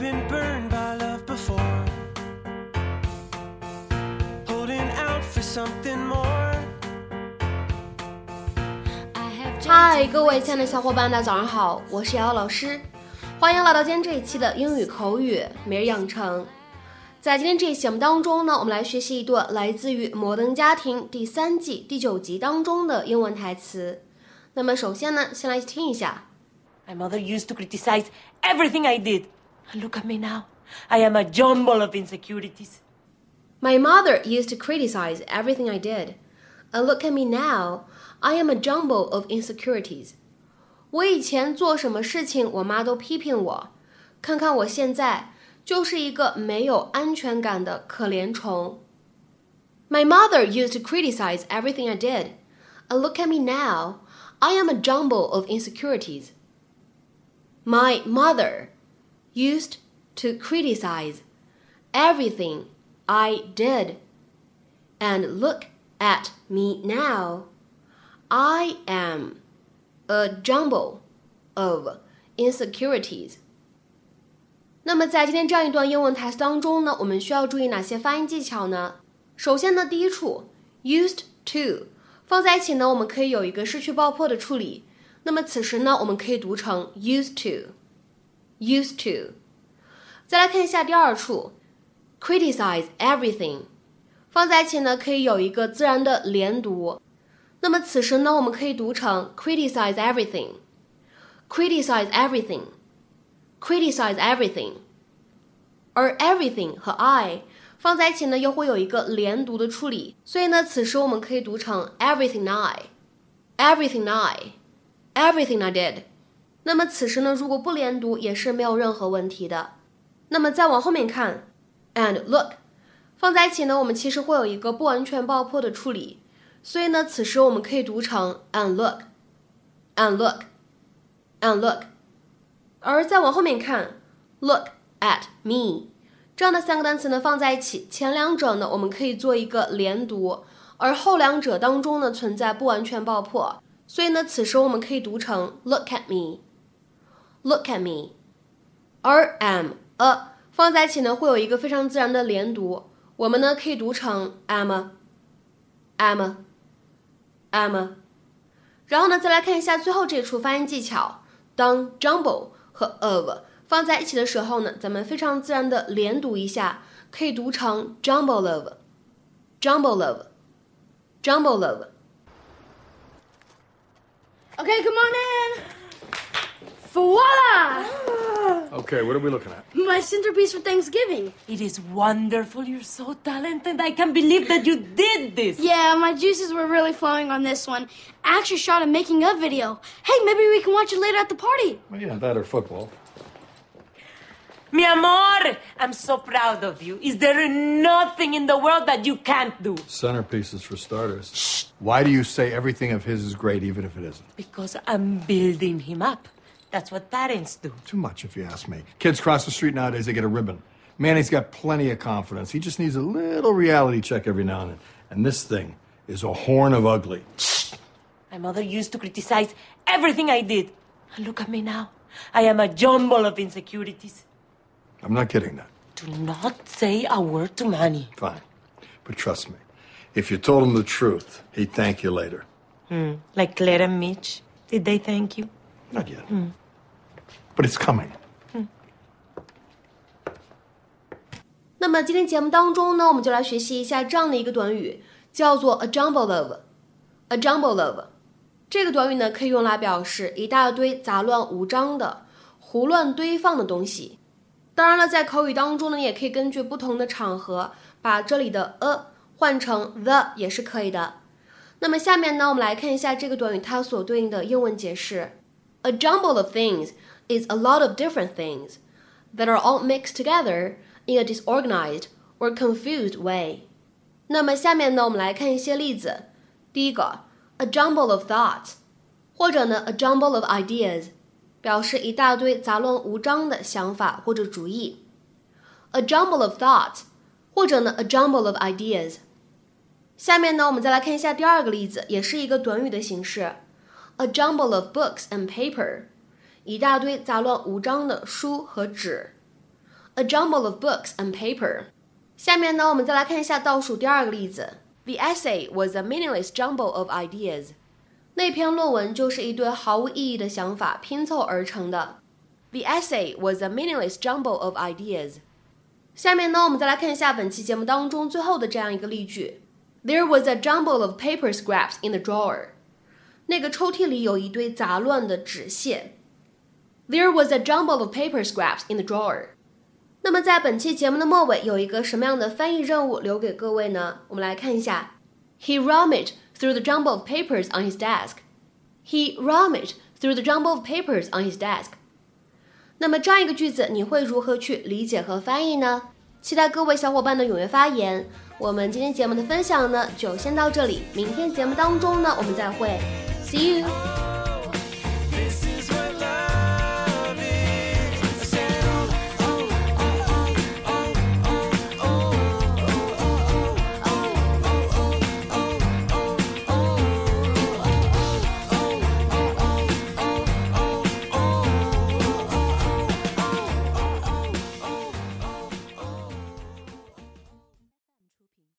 been burned by love before. Holding out for something more. 嗨，各位亲爱的小伙伴，大家早上好，我是瑶瑶老师，欢迎来到今天这一期的英语口语每日养成。在今天这一节目当中呢，我们来学习一段来自于《摩登家庭》第三季第九集当中的英文台词。那么首先呢，先来听一下。My mother used to criticize everything I did. And look at me now. I am a jumble of insecurities. My mother used to criticize everything I did. And look at me now. I am a jumble of insecurities. 我以前做什么事情，我妈都批评我。看看我现在，就是一个没有安全感的可怜虫。My mother used to criticize everything I did. And look at me now. I am a jumble of insecurities. My mother used to criticize everything I did. And look at me now. I am a jumble of insecurities. 那么在今天这样一段英文台词当中呢，我们需要注意哪些发音技巧呢？首先呢，第一处 used to 放在一起呢，我们可以有一个失去爆破的处理。那么此时呢，我们可以读成 used Used to。再来看一下第二处，criticize everything，放在一起呢，可以有一个自然的连读。那么此时呢，我们可以读成 criticize everything，criticize everything，criticize everything。而 everything 和 I 放在一起呢，又会有一个连读的处理，所以呢，此时我们可以读成 everything I，everything I，everything I did。那么此时呢，如果不连读也是没有任何问题的。那么再往后面看，and look 放在一起呢，我们其实会有一个不完全爆破的处理，所以呢，此时我们可以读成 and look，and look，and look。而再往后面看，look at me 这样的三个单词呢放在一起，前两者呢我们可以做一个连读，而后两者当中呢存在不完全爆破，所以呢，此时我们可以读成 look at me me，look at me。而 am a 放在一起呢，会有一个非常自然的连读，我们呢可以读成 am a，am a，am a。然后呢，再来看一下最后这处发音技巧，当 jumble 和 of 放在一起的时候呢，咱们非常自然的连读一下，可以读成 jumble of，jumble of，jumble of。 Okay, come on in. Voila! Okay, what are we looking at? My centerpiece for Thanksgiving. It is wonderful. You're so talented. I can't believe that you did this. Yeah, my juices were really flowing on this one. I actually shot a making of video. Hey, maybe we can watch it later at the party. Well, yeah, that or football. Mi amor, I'm so proud of you. Is there nothing in the world that you can't do? Centerpieces for starters. Shh. Why do you say everything of his is great, even if it isn't? Because I'm building him up. That's what parents do. Too much, if you ask me. Kids cross the street nowadays, they get a ribbon. Manny's got plenty of confidence. He just needs a little reality check every now and then. And this thing is a horn of ugly. My mother used to criticize everything I did. And look at me now. I am a jumble of insecurities. I'm not kidding that. Do not say a word to Manny. Fine. But trust me, if you told him the truth, he'd thank you later. Hmm. Like Claire and Mitch. Did they thank you? Not yet. But it's coming. 那么今天节目当中呢，我们就来学习一下这样的一个短语，叫做 a jumble of。a jumble of 这个短语呢，可以用来表示一大堆杂乱无章的、胡乱堆放的东西。当然了，在口语当中呢，也可以根据不同的场合，把这里的 a 换成 the 也是可以的。那么下面呢，我们来看一下这个短语它所对应的英文解释。A jumble of things is a lot of different things that are all mixed together in a disorganized or confused way。那么下面呢，我们来看一些例子。第一个，a jumble of thoughts，或者呢，a jumble of ideas，表示一大堆杂乱无章的想法或者主意。a jumble of thoughts，或者呢，a jumble of ideas。下面呢，我们再来看一下第二个例子，也是一个短语的形式 ，a jumble of books and paper，一大堆杂乱无章的书和纸。 a jumble of books and paper。下面呢，我们再来看一下倒数第二个例子。The essay was a meaningless jumble of ideas。那篇论文就是一堆毫无意义的想法拼凑而成的。The essay was a meaningless jumble of ideas。下面呢，我们再来看一下本期节目当中最后的这样一个例句：There was a jumble of paper scraps in the drawer。 那个抽屉里有一堆杂乱的纸屑。There was a jumble of paper scraps in the drawer。那么在本期节目的末尾，有一个什么样的翻译任务留给各位呢？我们来看一下：He rummaged through the jumble of papers on his desk. He rummaged through the jumble of papers on his desk. 那么这样一个句子，你会如何去理解和翻译呢？期待各位小伙伴的踊跃发言。我们今天节目的分享呢，就先到这里。明天节目当中呢，我们再会。See you.